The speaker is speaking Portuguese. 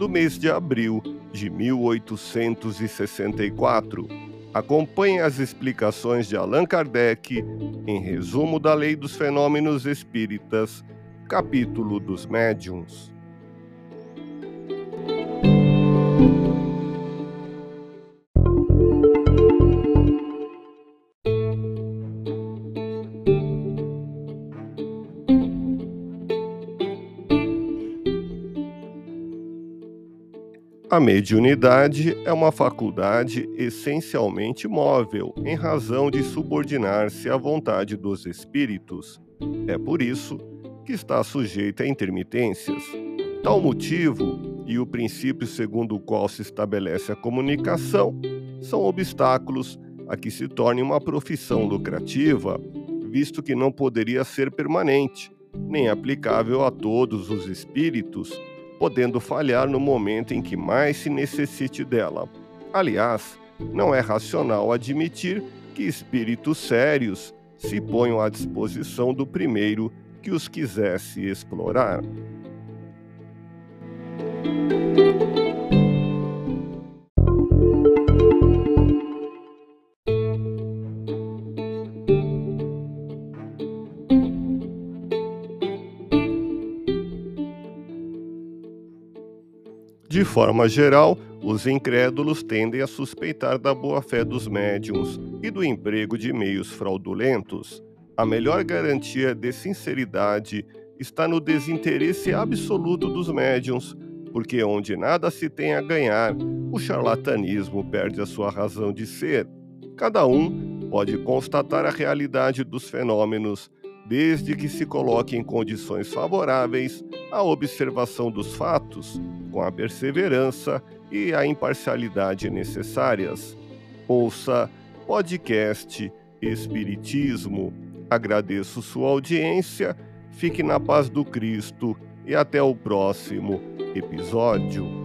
do mês de abril de 1864. Acompanhe as explicações de Allan Kardec em Resumo da Lei dos Fenômenos Espíritas, capítulo dos Médiuns. A mediunidade é uma faculdade essencialmente móvel, em razão de subordinar-se à vontade dos espíritos. É por isso que está sujeita a intermitências. Tal motivo e o princípio segundo o qual se estabelece a comunicação são obstáculos a que se torne uma profissão lucrativa, visto que não poderia ser permanente, nem aplicável a todos os espíritos podendo falhar no momento em que mais se necessite dela. Aliás, não é racional admitir que espíritos sérios se ponham à disposição do primeiro que os quisesse explorar. De forma geral, os incrédulos tendem a suspeitar da boa-fé dos médiums e do emprego de meios fraudulentos. A melhor garantia de sinceridade está no desinteresse absoluto dos médiums, porque onde nada se tem a ganhar, o charlatanismo perde a sua razão de ser. Cada um pode constatar a realidade dos fenômenos desde que se coloque em condições favoráveis à observação dos fatos, com a perseverança e a imparcialidade necessárias. Ouça podcast Espiritismo. Agradeço sua audiência, fique na paz do Cristo e até o próximo episódio.